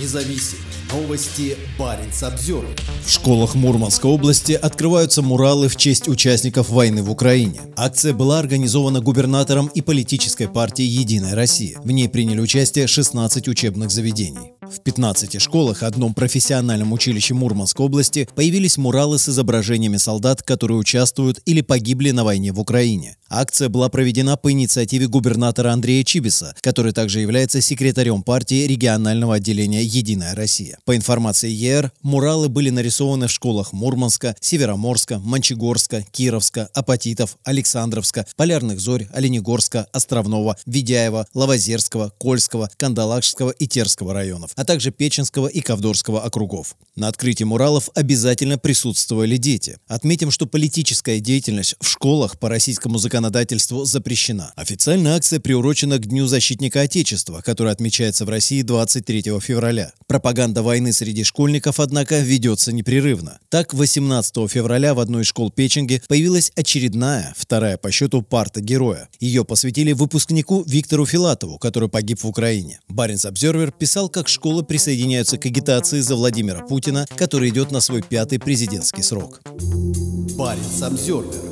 независим. Новости Баренц обзор. В школах Мурманской области открываются муралы в честь участников войны в Украине. Акция была организована губернатором и политической партией «Единая Россия». В ней приняли участие 16 учебных заведений. В 15 школах, одном профессиональном училище Мурманской области, появились муралы с изображениями солдат, которые участвуют или погибли на войне в Украине. Акция была проведена по инициативе губернатора Андрея Чибиса, который также является секретарем партии регионального отделения «Единая Россия». По информации ЕР, муралы были нарисованы в школах Мурманска, Североморска, Мончегорска, Кировска, Апатитов, Александровска, Полярных Зорь, Оленегорска, Островного, Ведяева, Лавозерского, Кольского, Кандалакшского и Терского районов, а также Печенского и Ковдорского округов. На открытии муралов обязательно присутствовали дети. Отметим, что политическая деятельность в школах по российскому законодательству запрещена. Официальная акция приурочена к Дню защитника Отечества, который отмечается в России 23 февраля. Пропаганда войны среди школьников, однако, ведется непрерывно. Так, 18 февраля в одной из школ Печенги появилась очередная, вторая по счету парта героя. Ее посвятили выпускнику Виктору Филатову, который погиб в Украине. Баренц Обзервер писал, как школы присоединяются к агитации за Владимира Путина, который идет на свой пятый президентский срок. Баренц Обзервер.